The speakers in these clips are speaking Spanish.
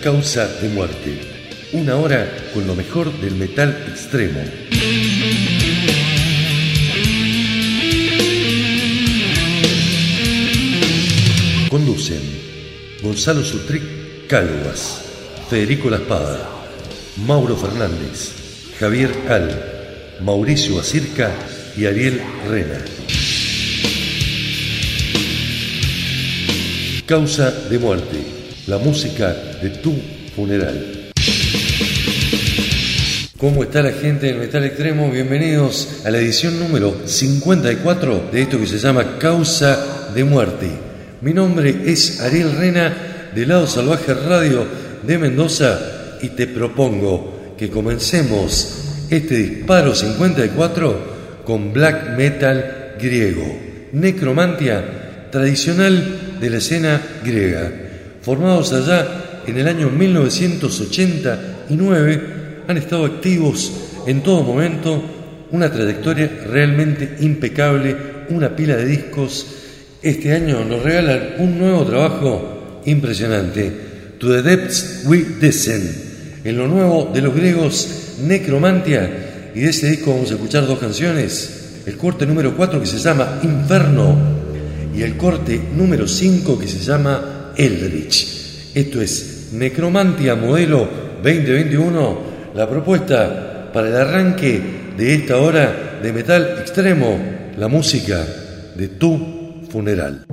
Causa de Muerte, una hora con lo mejor del metal extremo. Conducen Gonzalo Sutric Calvas, Federico La Espada, Mauro Fernández, Javier Cal, Mauricio Acirca y Ariel Rena. Causa de muerte, la música de tu funeral. ¿Cómo está la gente del Metal Extremo? Bienvenidos a la edición número 54 de esto que se llama Causa de Muerte. Mi nombre es Ariel Rena de Lado Salvaje Radio de Mendoza y te propongo que comencemos este disparo 54 con black metal griego, necromantia tradicional de la escena griega. Formados allá en el año 1989, han estado activos en todo momento, una trayectoria realmente impecable, una pila de discos. Este año nos regalan un nuevo trabajo impresionante, To the Depths We Descend, en lo nuevo de los griegos Necromantia, y de ese disco vamos a escuchar dos canciones, el corte número 4 que se llama Inferno y el corte número 5 que se llama Eldritch. Esto es Necromantia Modelo 2021, la propuesta para el arranque de esta hora de metal extremo, la música de tu funeral.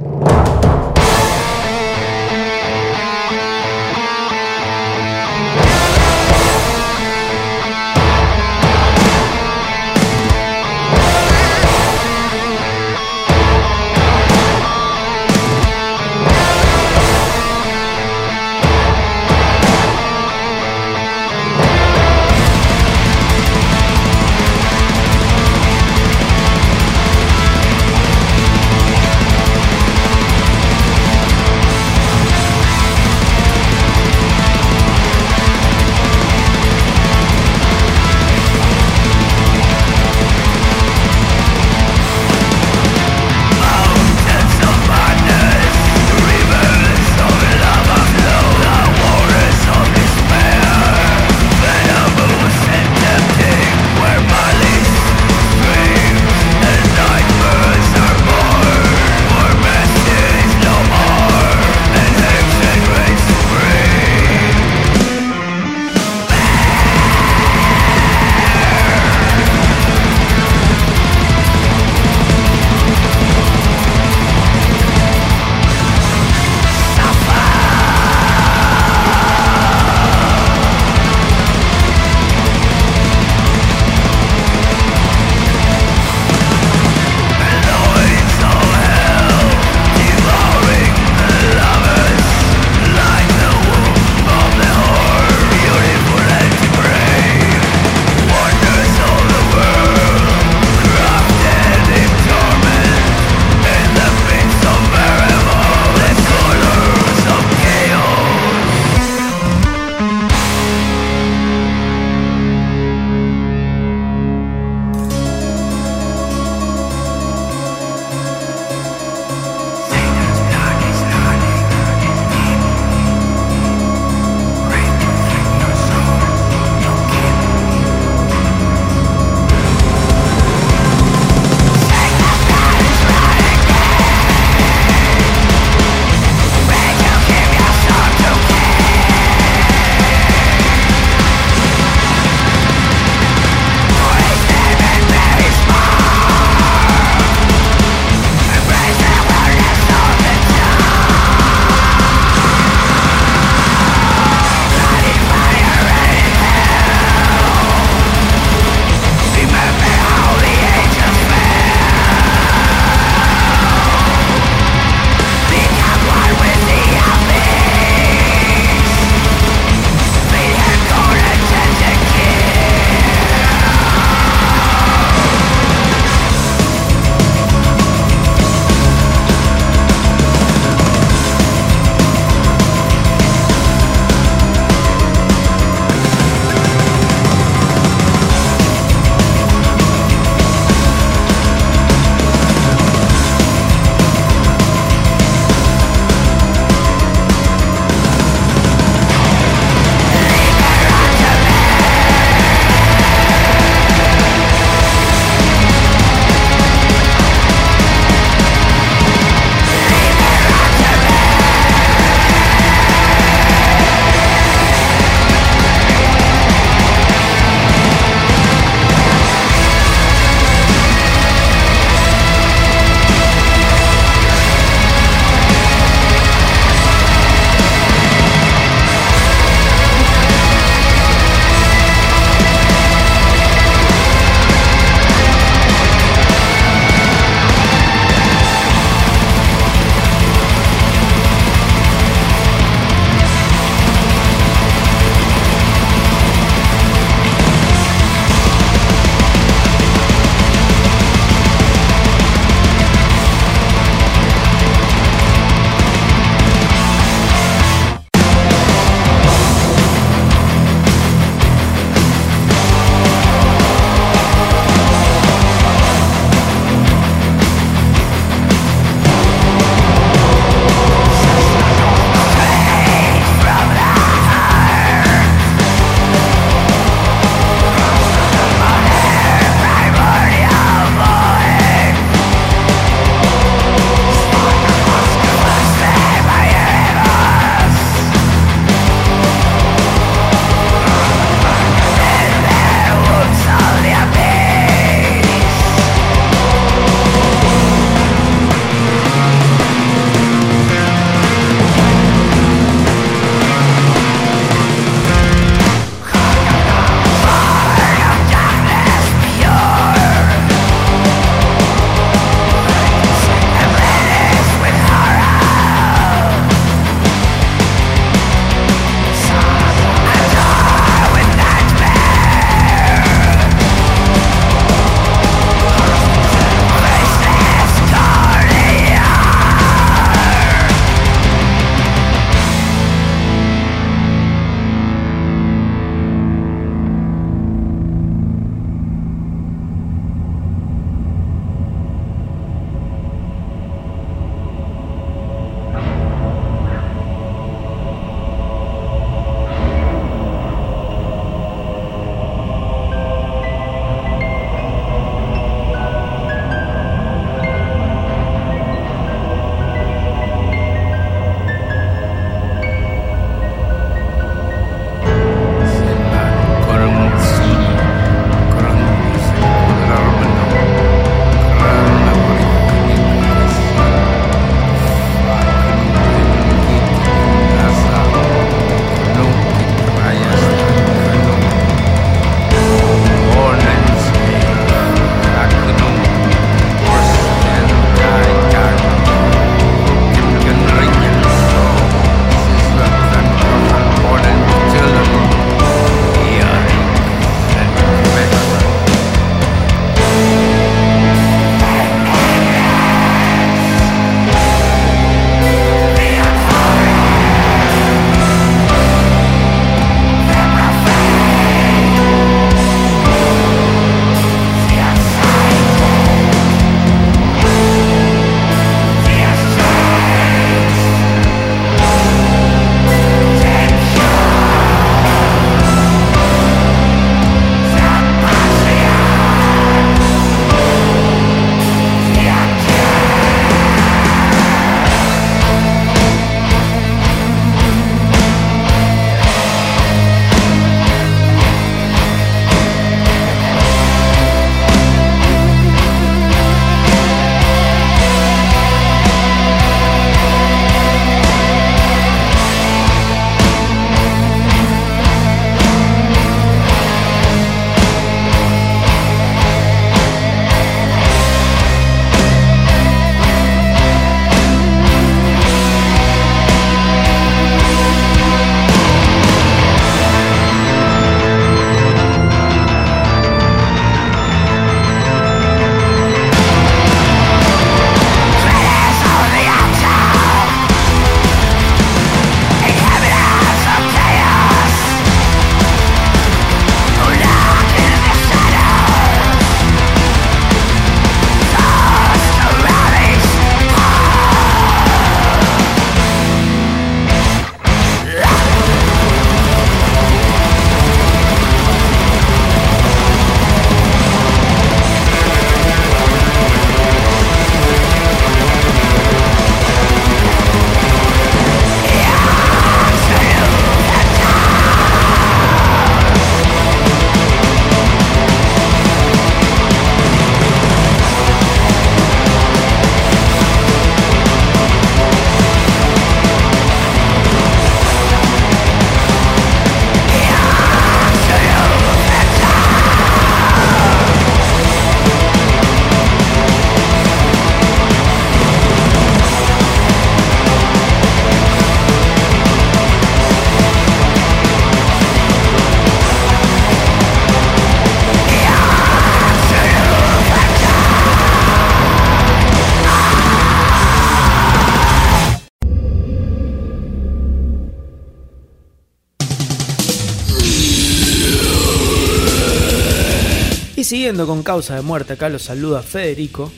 Con causa de muerte, acá los saluda Federico.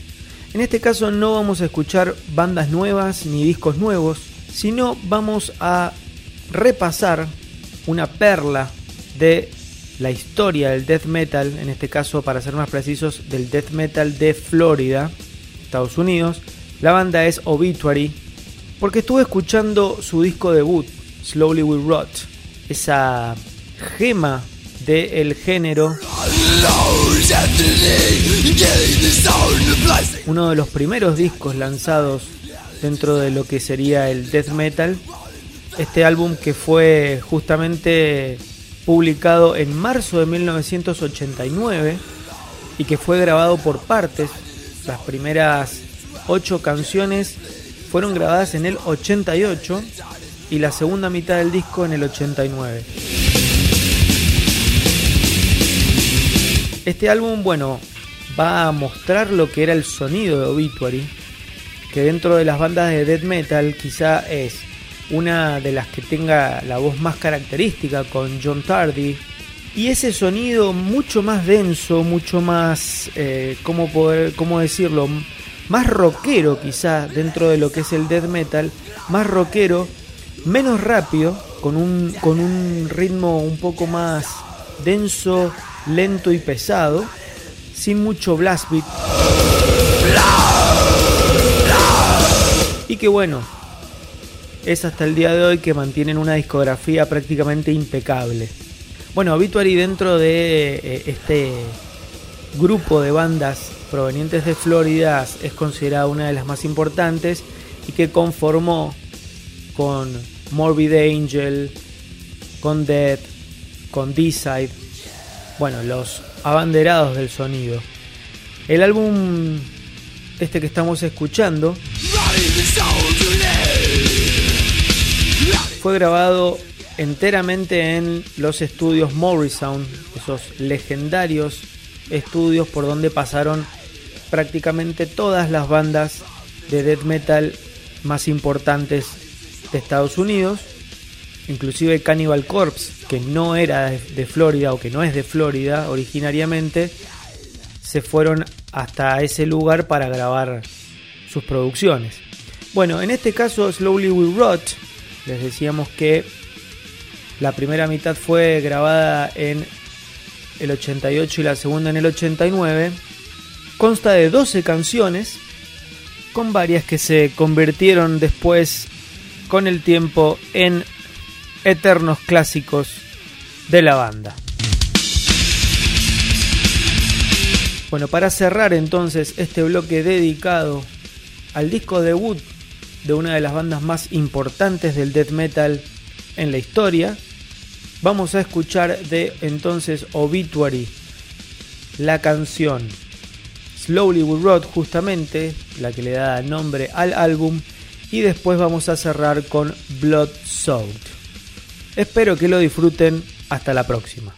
En este caso no vamos a escuchar bandas nuevas ni discos nuevos, sino vamos a repasar una perla de la historia del death metal, en este caso para ser más precisos del death metal de Florida, Estados Unidos. La banda es Obituary, porque estuve escuchando su disco debut, Slowly We Rot, esa gema del género. Uno de los primeros discos lanzados dentro de lo que sería el death metal. Este álbum que fue justamente publicado en marzo de 1989 y que fue grabado por partes. Las primeras ocho canciones fueron grabadas en el 88 y la segunda mitad del disco en el 89. Este álbum, bueno, va a mostrar lo que era el sonido de Obituary, que dentro de las bandas de death metal quizá es una de las que tenga la voz más característica con John Tardy. Y ese sonido mucho más denso, mucho más, eh, ¿cómo, poder, ¿cómo decirlo? Más rockero quizá dentro de lo que es el death metal, más rockero, menos rápido, con un, con un ritmo un poco más denso, lento y pesado, sin mucho blast beat. Y que bueno, es hasta el día de hoy que mantienen una discografía prácticamente impecable. Bueno, Obituary dentro de eh, este grupo de bandas provenientes de Florida es considerada una de las más importantes y que conformó con Morbid Angel, con Dead, con D-Side, bueno, los abanderados del sonido. El álbum este que estamos escuchando fue grabado enteramente en los estudios Morrisound, esos legendarios estudios por donde pasaron prácticamente todas las bandas de death metal más importantes de Estados Unidos, inclusive Cannibal Corpse, que no era de Florida o que no es de Florida originariamente, se fueron hasta ese lugar para grabar sus producciones. Bueno, en este caso Slowly We Rot les decíamos que la primera mitad fue grabada en el 88 y la segunda en el 89. Consta de 12 canciones, con varias que se convirtieron después con el tiempo en eternos clásicos de la banda. Bueno, para cerrar entonces este bloque dedicado al disco debut de una de las bandas más importantes del death metal en la historia. Vamos a escuchar de entonces Obituary la canción Slowly We Rot, justamente la que le da nombre al álbum, y después vamos a cerrar con Blood Soaked. Espero que lo disfruten. Hasta la próxima.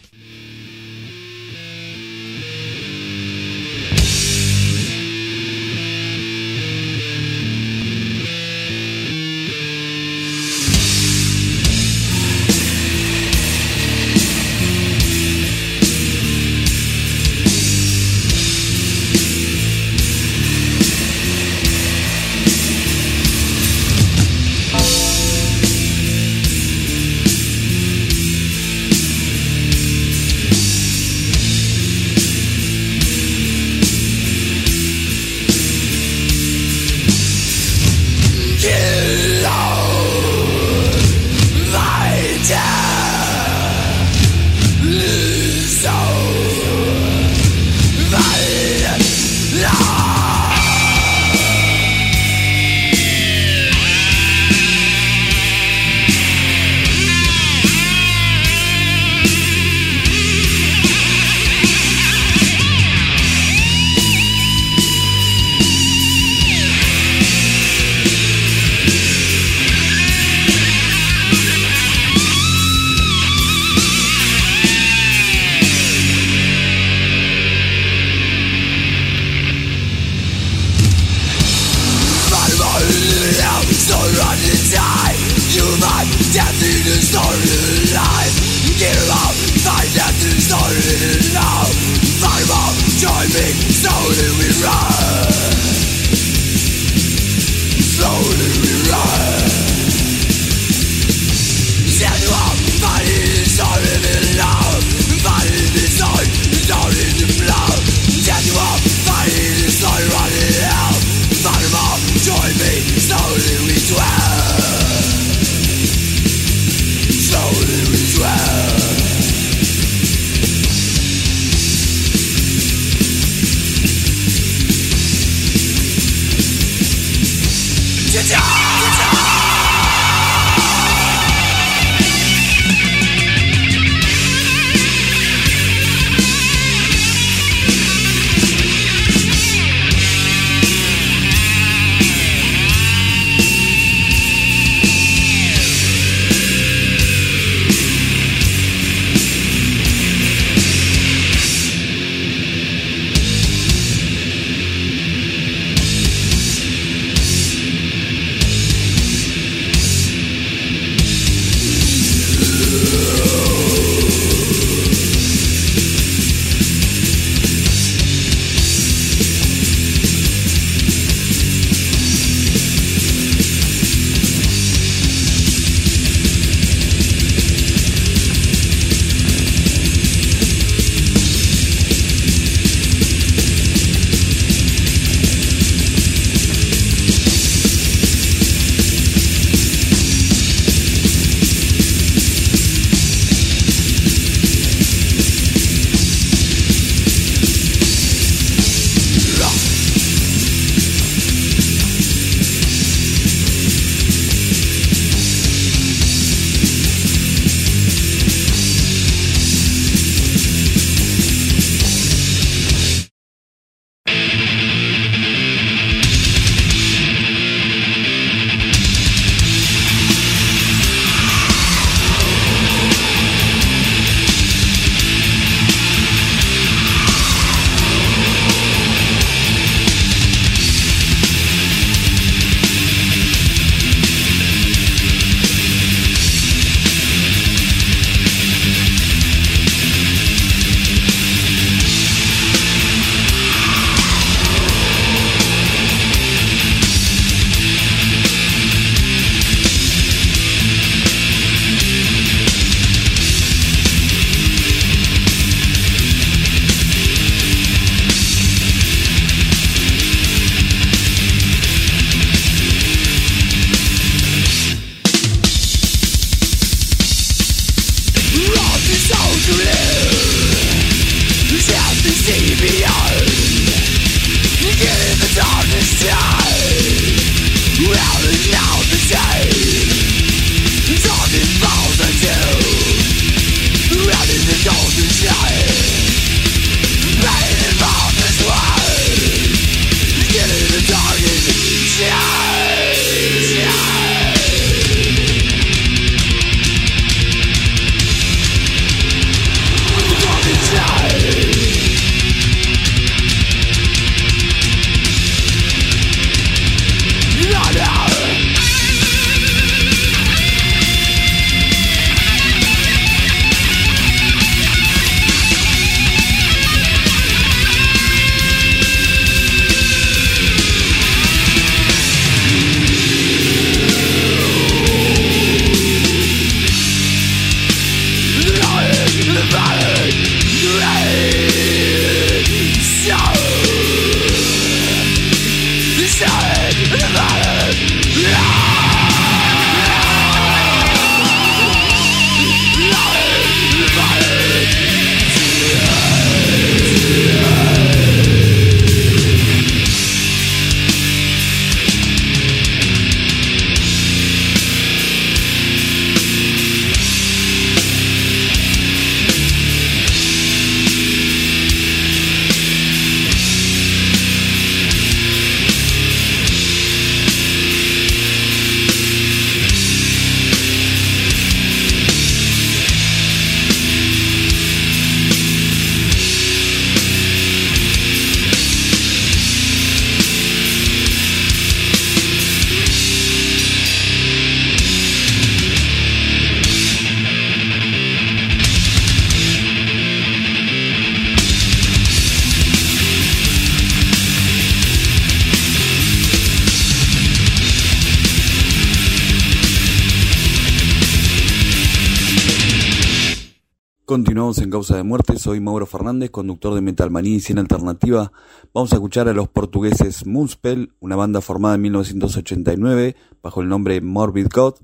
Causa de Muerte. Soy Mauro Fernández, conductor de Metalmanía y Cien Alternativa. Vamos a escuchar a los portugueses Moonspell, una banda formada en 1989 bajo el nombre Morbid God.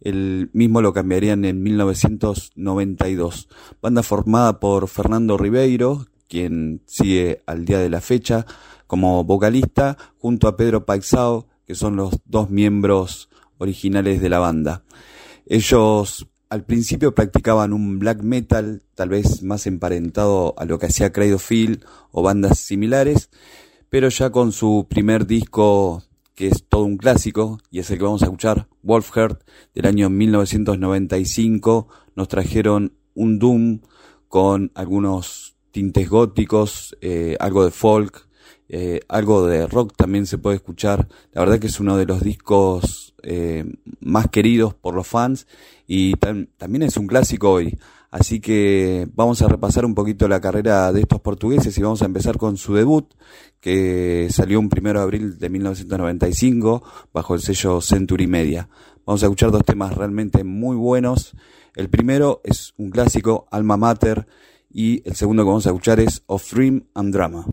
El mismo lo cambiarían en 1992. Banda formada por Fernando Ribeiro, quien sigue al día de la fecha como vocalista, junto a Pedro Paixao, que son los dos miembros originales de la banda. Ellos al principio practicaban un black metal, tal vez más emparentado a lo que hacía Field o bandas similares, pero ya con su primer disco, que es todo un clásico, y es el que vamos a escuchar, Wolfheart, del año 1995, nos trajeron un Doom con algunos tintes góticos, eh, algo de folk, eh, algo de rock también se puede escuchar. La verdad que es uno de los discos eh, más queridos por los fans y también es un clásico hoy. Así que vamos a repasar un poquito la carrera de estos portugueses y vamos a empezar con su debut, que salió un primero de abril de 1995 bajo el sello Century Media. Vamos a escuchar dos temas realmente muy buenos. El primero es un clásico, Alma Mater, y el segundo que vamos a escuchar es Of Dream and Drama.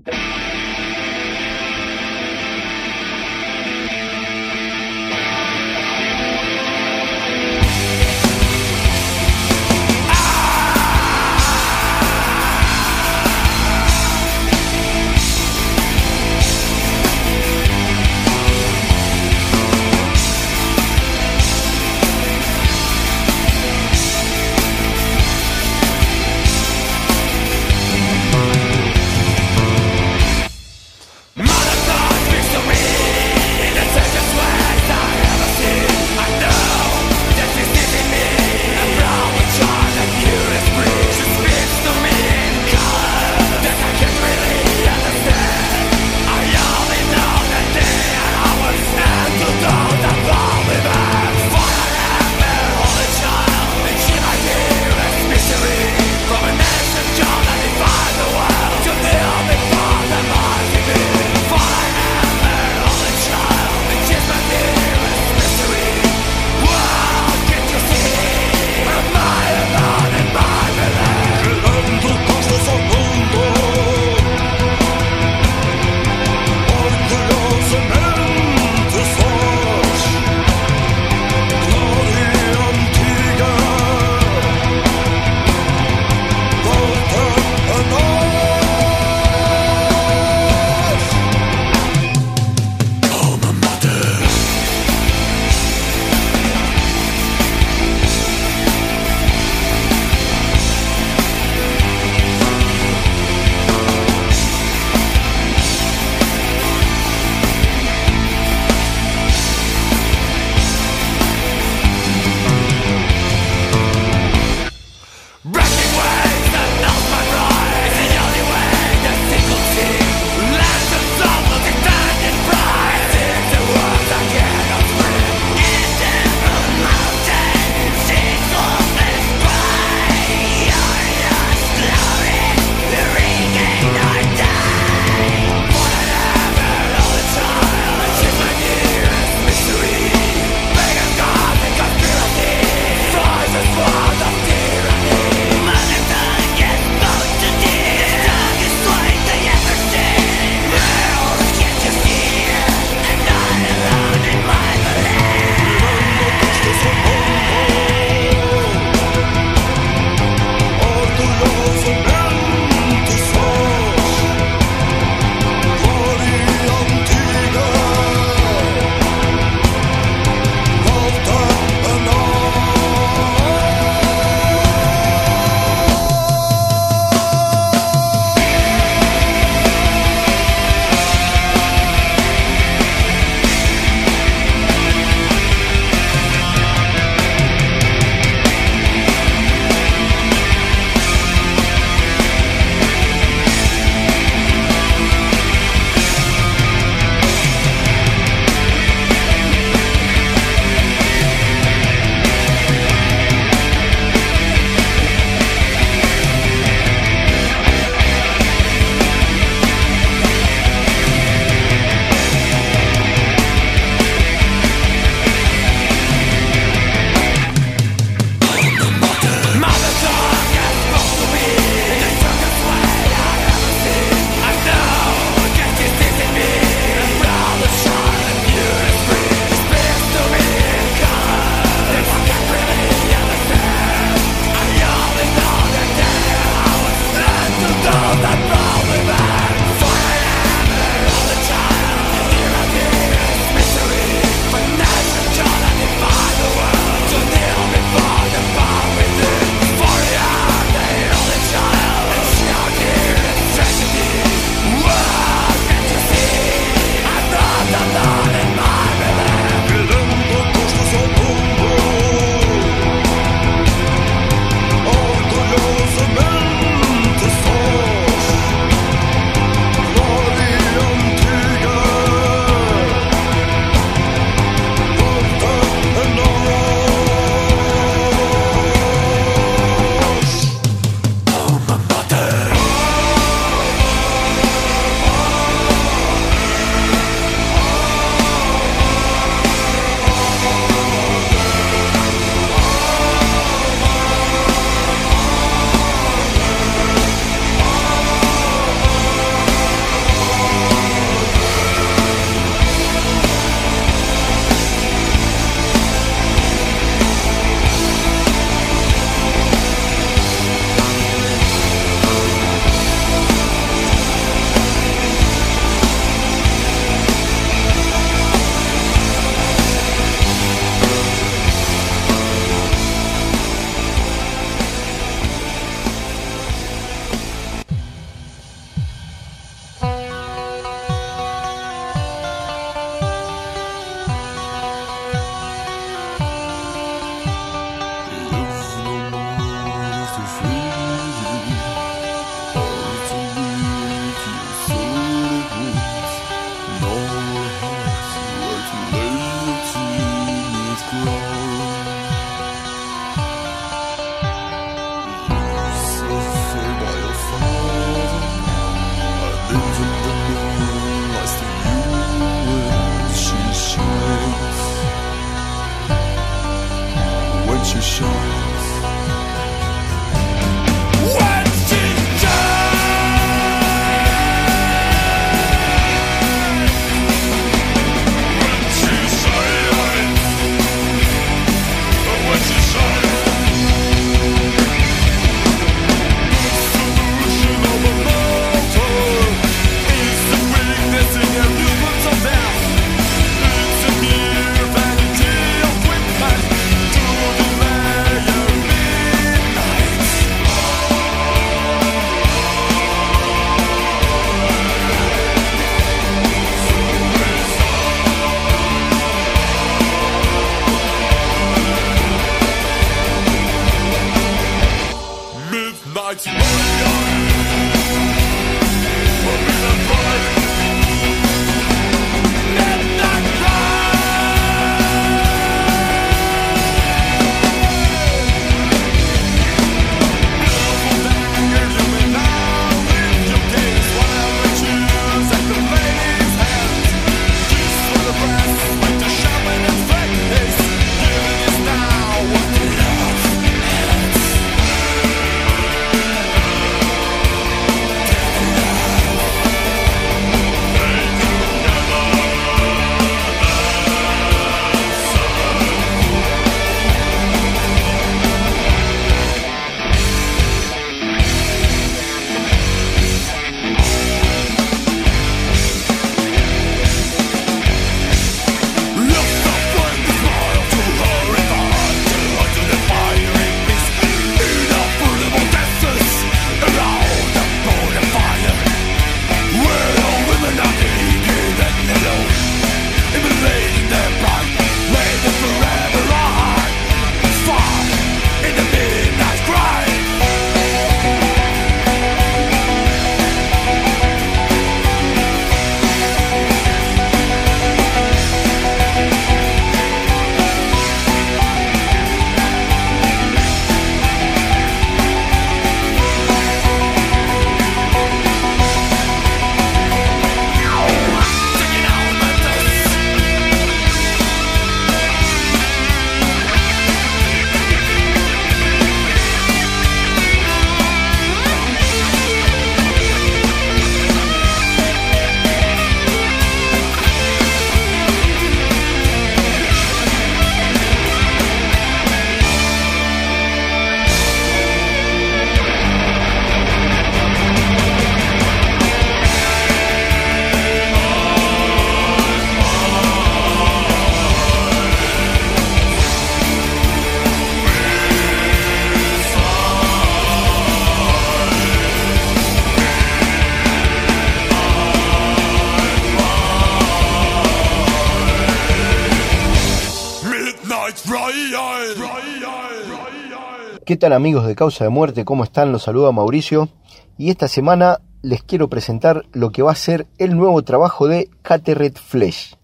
¿Qué tal amigos de Causa de Muerte? ¿Cómo están? Los saluda Mauricio y esta semana les quiero presentar lo que va a ser el nuevo trabajo de Cateret Flesh.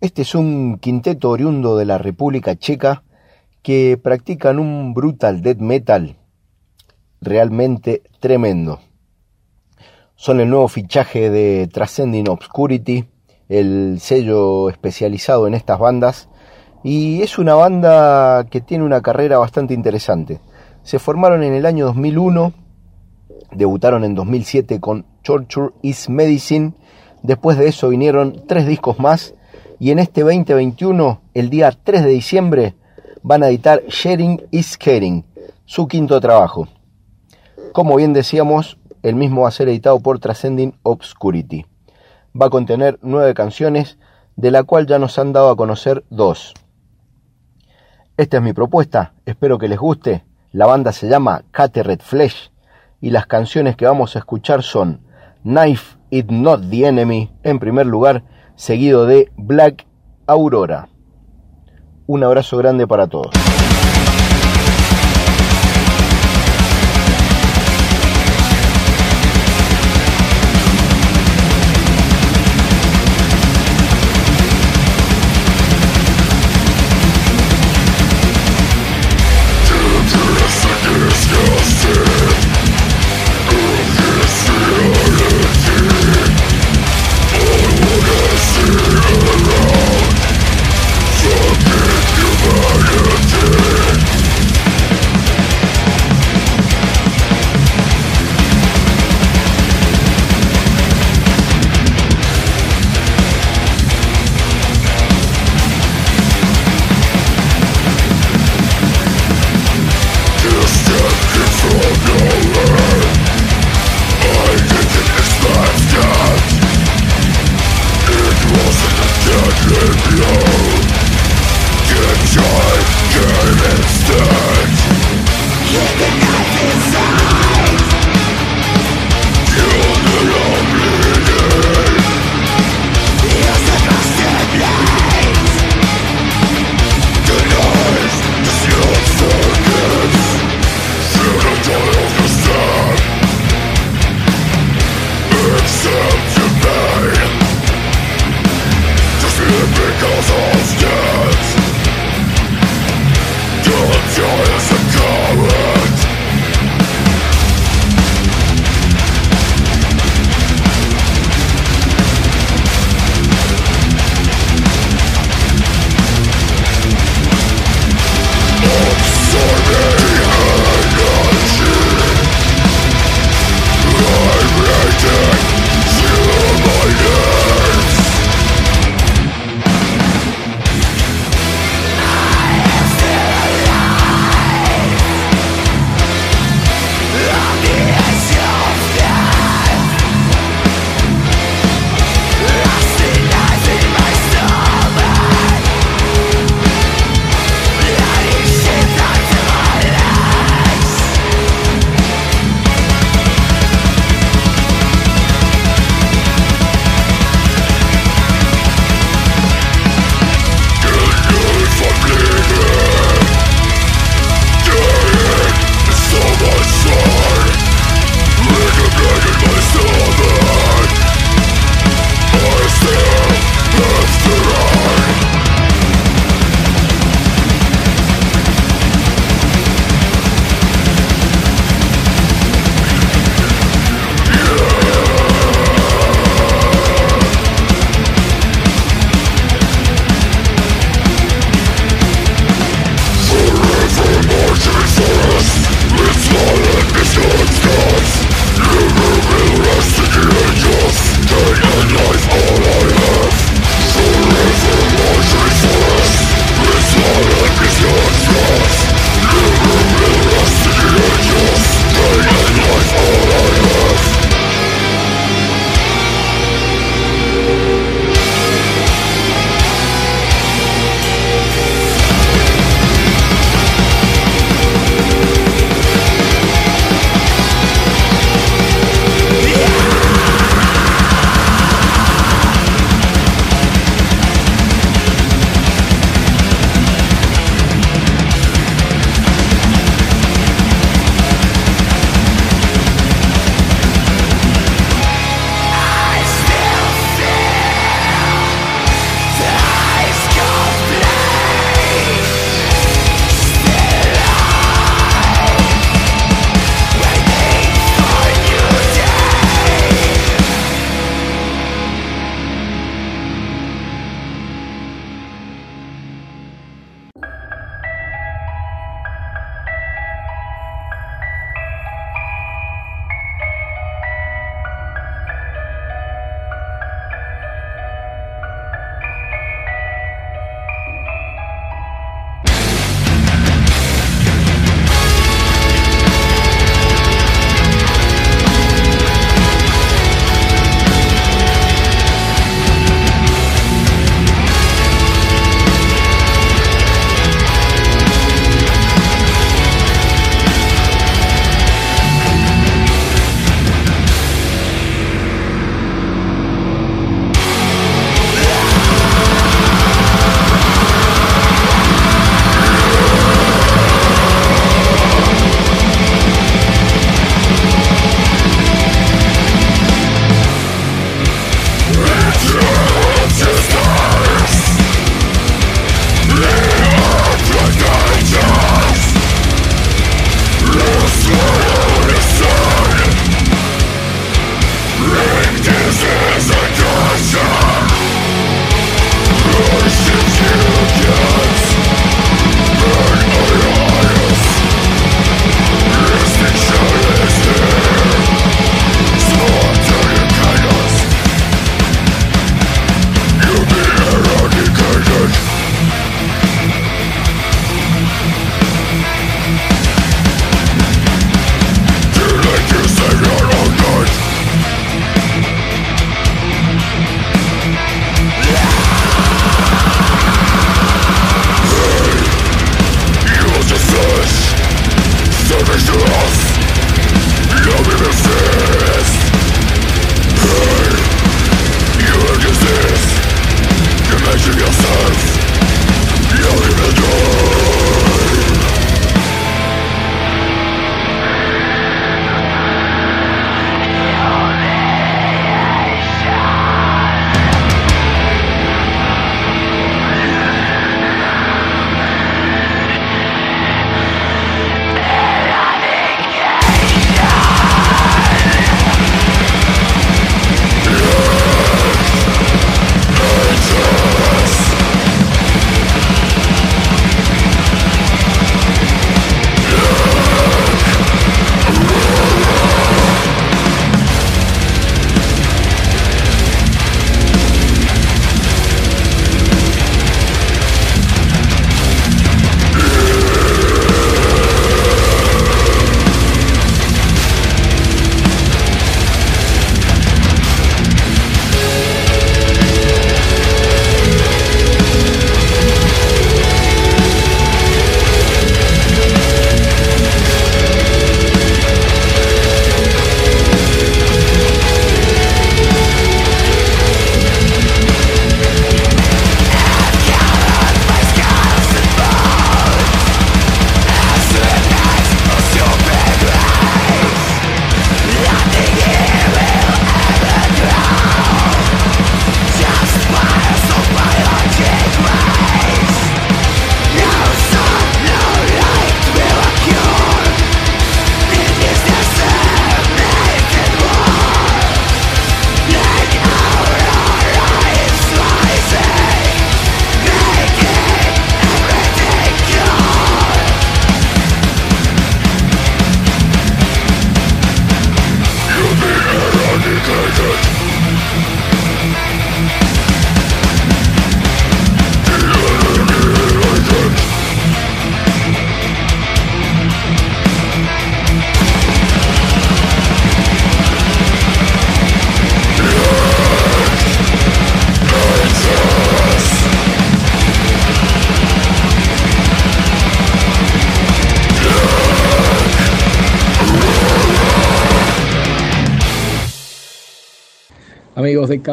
Este es un quinteto oriundo de la República Checa que practican un brutal death metal realmente tremendo. Son el nuevo fichaje de Transcending Obscurity, el sello especializado en estas bandas y es una banda que tiene una carrera bastante interesante. Se formaron en el año 2001, debutaron en 2007 con Torture is Medicine, después de eso vinieron tres discos más y en este 2021, el día 3 de diciembre, van a editar Sharing is Caring, su quinto trabajo. Como bien decíamos, el mismo va a ser editado por Transcending Obscurity. Va a contener nueve canciones, de la cual ya nos han dado a conocer dos. Esta es mi propuesta, espero que les guste. La banda se llama Red Flesh y las canciones que vamos a escuchar son Knife It Not the Enemy en primer lugar, seguido de Black Aurora. Un abrazo grande para todos.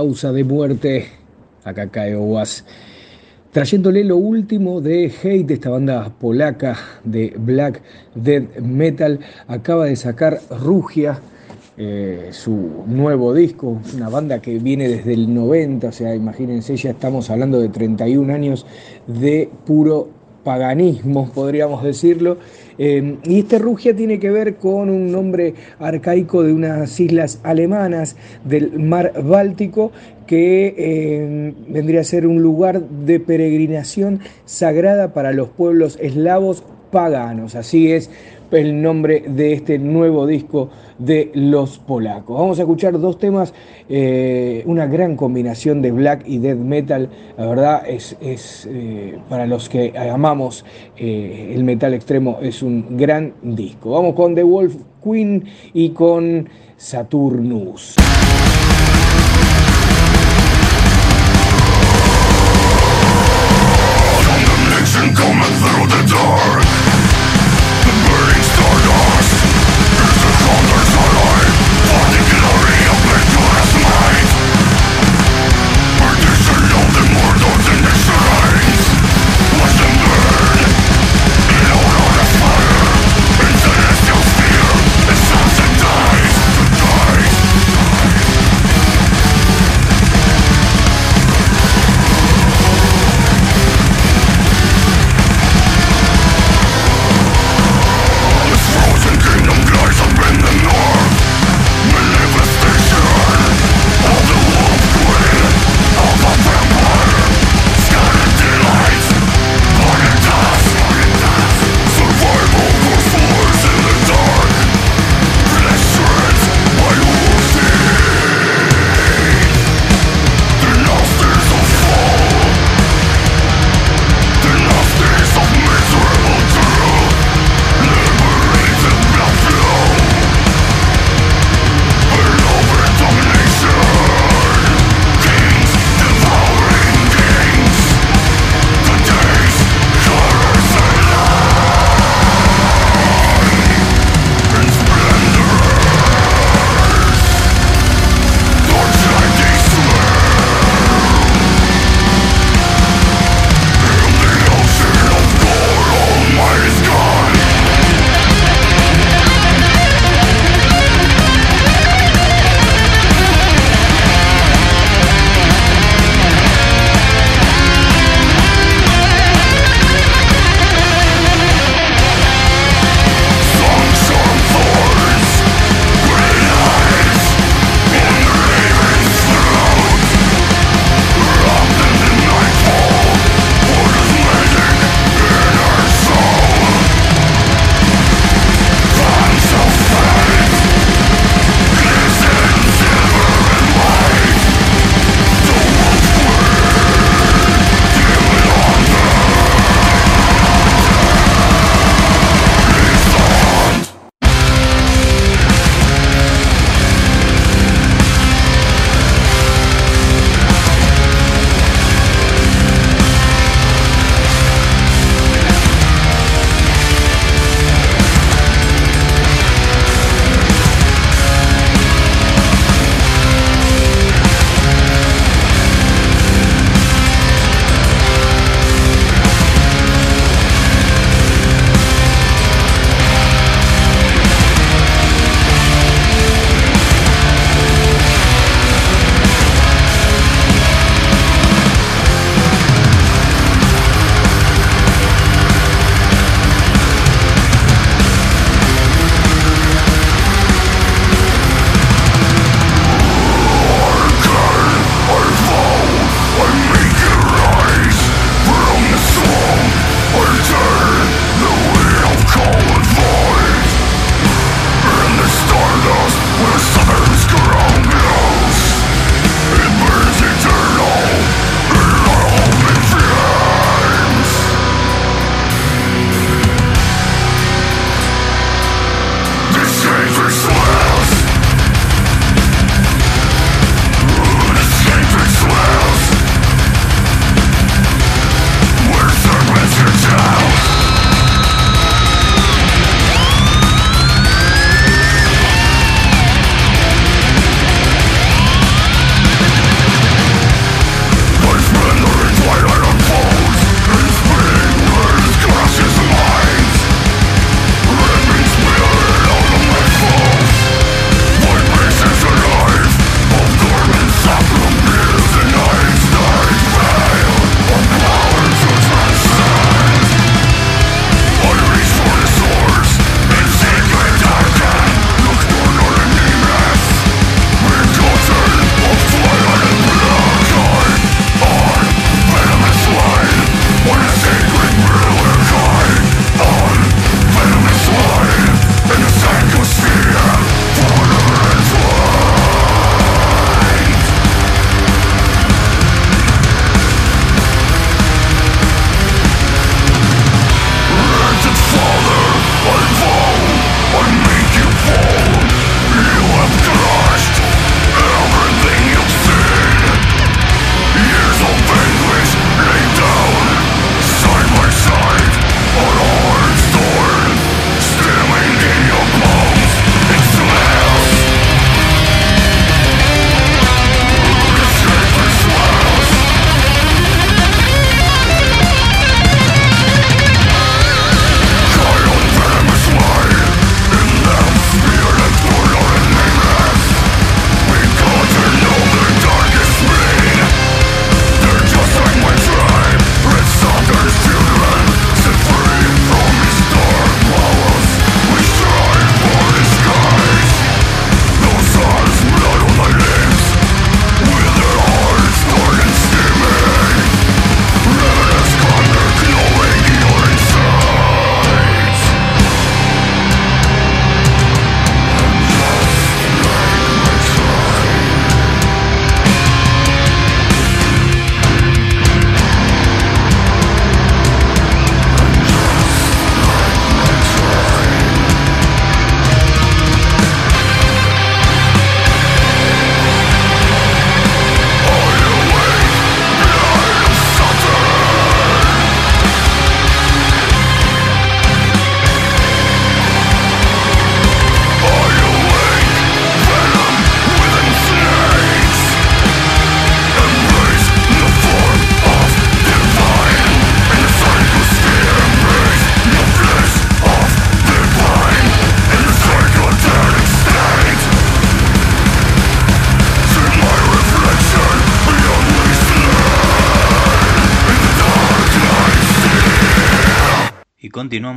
Causa de Muerte, acá cae Was, trayéndole lo último de Hate, esta banda polaca de black death metal, acaba de sacar Rugia, eh, su nuevo disco, una banda que viene desde el 90, o sea, imagínense, ya estamos hablando de 31 años de puro paganismo, podríamos decirlo, Em, y este Rugia tiene que ver con un nombre arcaico de unas islas alemanas del mar Báltico que em, vendría a ser un lugar de peregrinación sagrada para los pueblos eslavos paganos. Así es el nombre de este nuevo disco de los polacos. Vamos a escuchar dos temas, eh, una gran combinación de black y death metal. La verdad es, eh, para los que amamos eh, el metal extremo, es un gran disco. Vamos con The Wolf Queen y con Saturnus.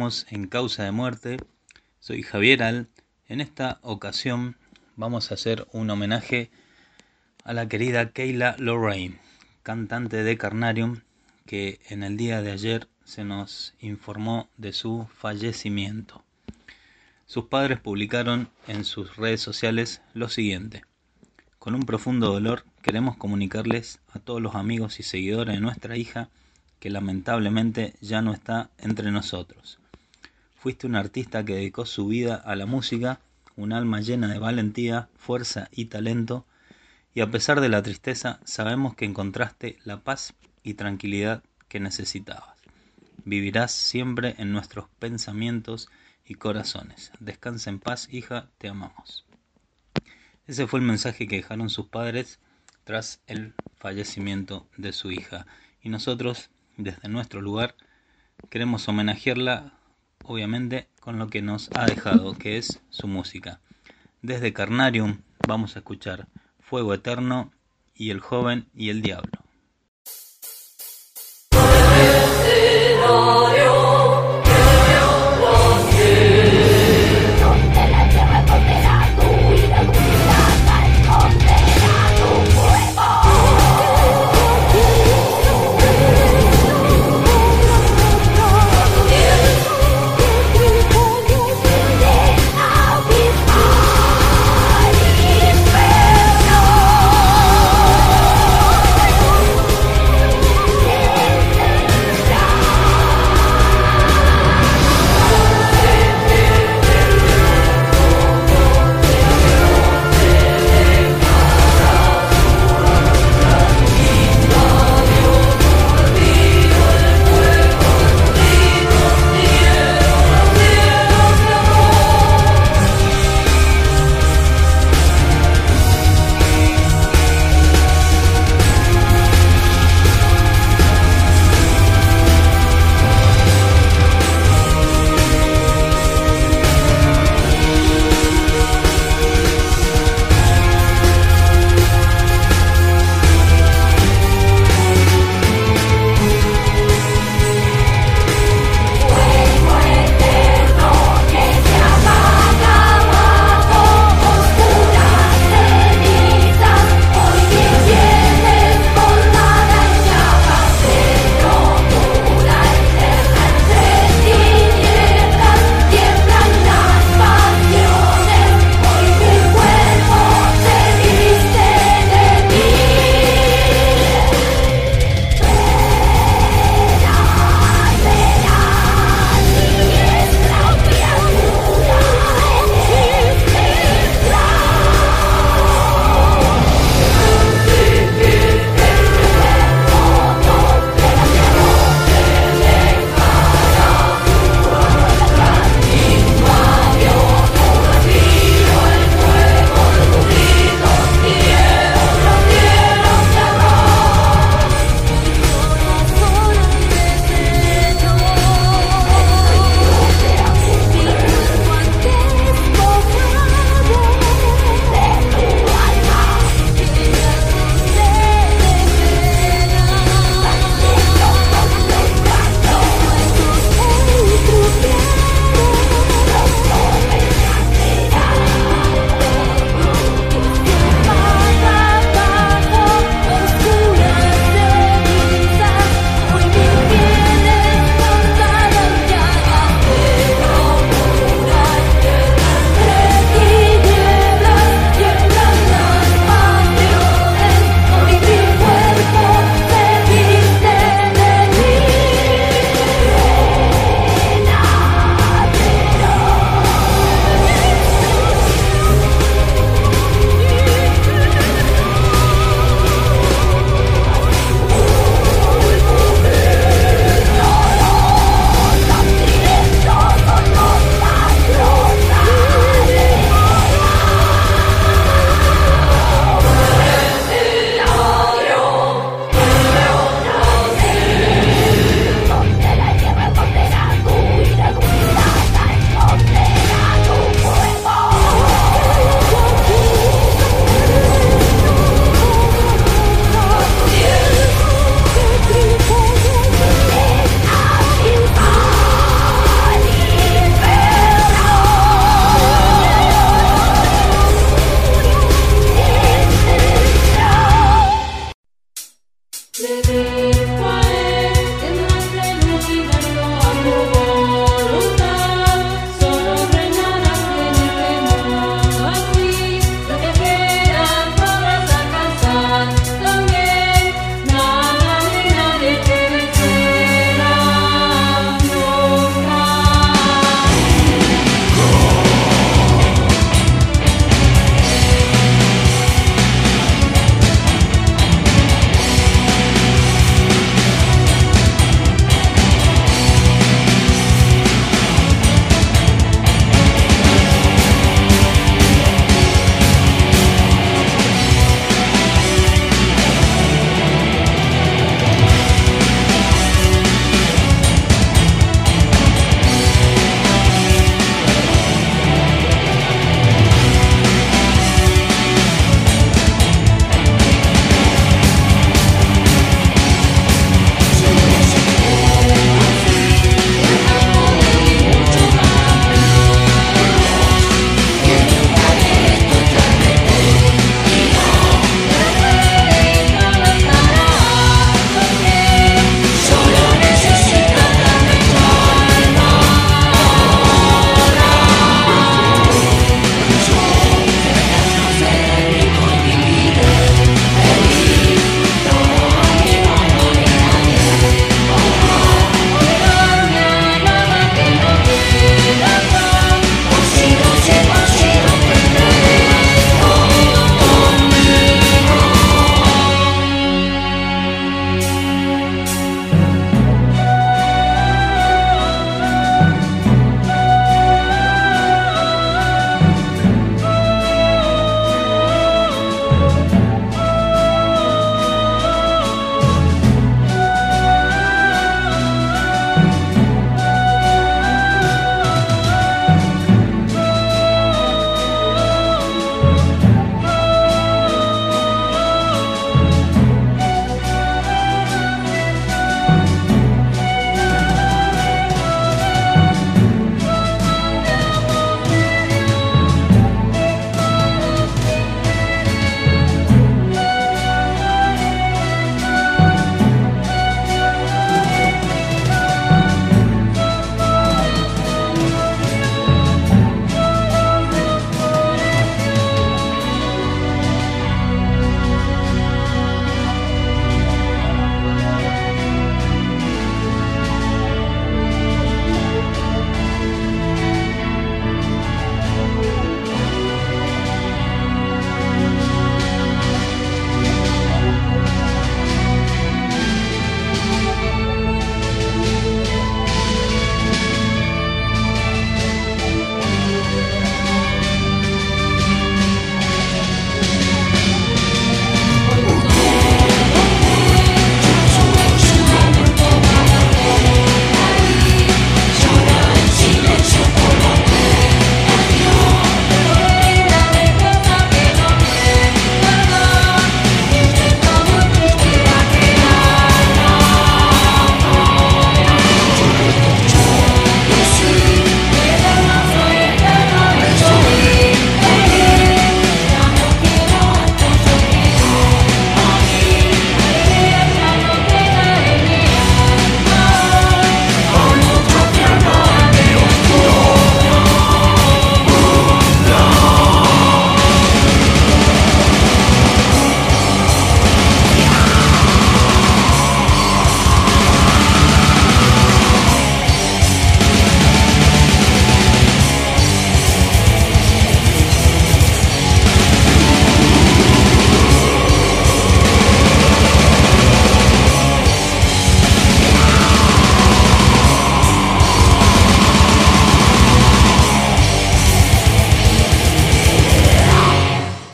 En Causa de Muerte. Soy Javier Al. En esta ocasión vamos a hacer un homenaje a la querida Keila Lorraine, cantante de Carnarium, que en el día de ayer se nos informó de su fallecimiento. Sus padres publicaron en sus redes sociales lo siguiente. Con un profundo dolor queremos comunicarles a todos los amigos y seguidores de nuestra hija que lamentablemente ya no está entre nosotros. Fuiste un artista que dedicó su vida a la música, un alma llena de valentía, fuerza y talento, y a pesar de la tristeza sabemos que encontraste la paz y tranquilidad que necesitabas. Vivirás siempre en nuestros pensamientos y corazones. Descansa en paz, hija, te amamos. Ese fue el mensaje que dejaron sus padres tras el fallecimiento de su hija. Y nosotros desde nuestro lugar, queremos homenajearla, obviamente, con lo que nos ha dejado, que es su música. Desde Carnarium vamos a escuchar Fuego Eterno y El Joven y el Diablo.